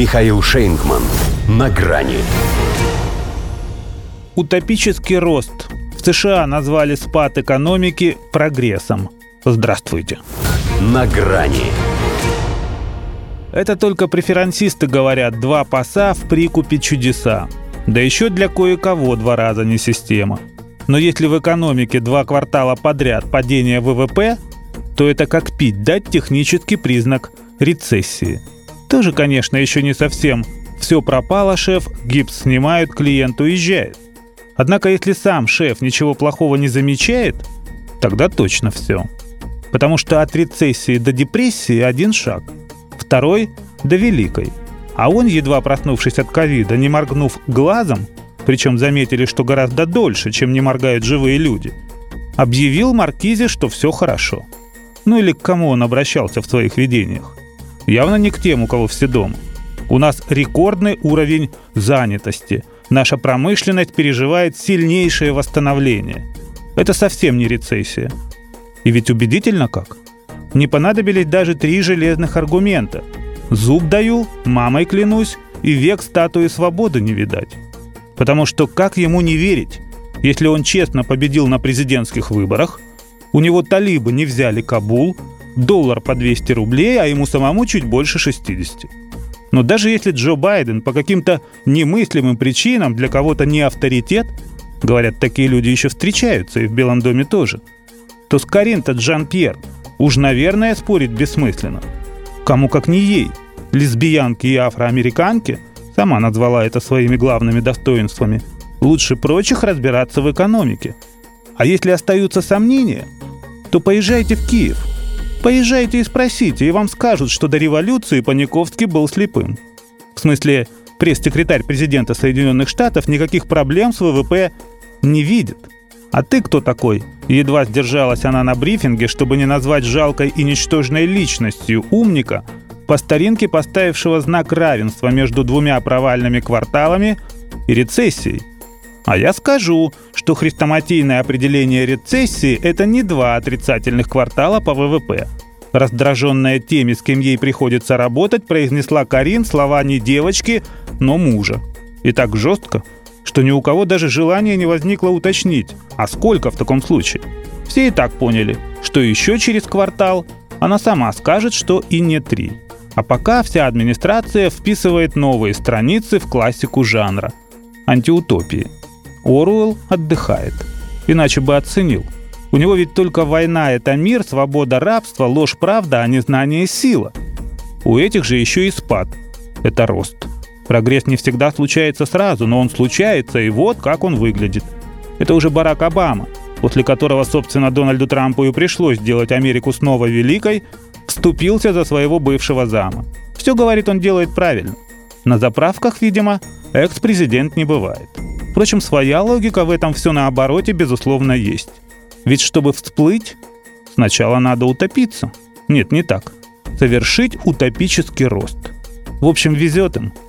Михаил Шейнгман. На грани. Утопический рост. В США назвали спад экономики прогрессом. Здравствуйте. На грани. Это только преферансисты говорят «два паса в прикупе чудеса». Да еще для кое-кого два раза не система. Но если в экономике два квартала подряд падение ВВП, то это как пить дать технический признак рецессии. Тоже, конечно, еще не совсем. Все пропало, шеф, гипс снимают, клиент уезжает. Однако если сам шеф ничего плохого не замечает, тогда точно все. Потому что от рецессии до депрессии один шаг – второй – до Великой. А он, едва проснувшись от ковида, не моргнув глазом, причем заметили, что гораздо дольше, чем не моргают живые люди, объявил Маркизе, что все хорошо. Ну или к кому он обращался в своих видениях. Явно не к тем, у кого все дома. У нас рекордный уровень занятости. Наша промышленность переживает сильнейшее восстановление. Это совсем не рецессия. И ведь убедительно как – не понадобились даже три железных аргумента. Зуб даю, мамой клянусь, и век статуи свободы не видать. Потому что как ему не верить, если он честно победил на президентских выборах, у него талибы не взяли Кабул, доллар по 200 рублей, а ему самому чуть больше 60. Но даже если Джо Байден по каким-то немыслимым причинам для кого-то не авторитет, говорят, такие люди еще встречаются и в Белом доме тоже, то с Карин-то Джан-Пьер – Уж, наверное, спорить бессмысленно. Кому как не ей, лесбиянке и афроамериканке, сама назвала это своими главными достоинствами, лучше прочих разбираться в экономике. А если остаются сомнения, то поезжайте в Киев. Поезжайте и спросите, и вам скажут, что до революции Паниковский был слепым. В смысле, пресс-секретарь президента Соединенных Штатов никаких проблем с ВВП не видит. А ты кто такой, Едва сдержалась она на брифинге, чтобы не назвать жалкой и ничтожной личностью умника, по старинке поставившего знак равенства между двумя провальными кварталами и рецессией. А я скажу, что хрестоматийное определение рецессии – это не два отрицательных квартала по ВВП. Раздраженная теми, с кем ей приходится работать, произнесла Карин слова не девочки, но мужа. И так жестко – что ни у кого даже желания не возникло уточнить, а сколько в таком случае. Все и так поняли, что еще через квартал она сама скажет, что и не три. А пока вся администрация вписывает новые страницы в классику жанра – антиутопии. Оруэлл отдыхает. Иначе бы оценил. У него ведь только война – это мир, свобода, рабство, ложь, правда, а не знание – сила. У этих же еще и спад – это рост. Прогресс не всегда случается сразу, но он случается, и вот как он выглядит. Это уже Барак Обама, после которого, собственно, Дональду Трампу и пришлось сделать Америку снова великой, вступился за своего бывшего зама. Все, говорит, он делает правильно. На заправках, видимо, экс-президент не бывает. Впрочем, своя логика в этом все наобороте, безусловно, есть. Ведь чтобы всплыть, сначала надо утопиться. Нет, не так. Совершить утопический рост. В общем, везет им –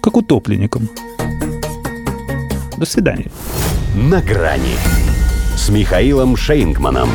как утопленникам. До свидания. На грани с Михаилом Шейнгманом.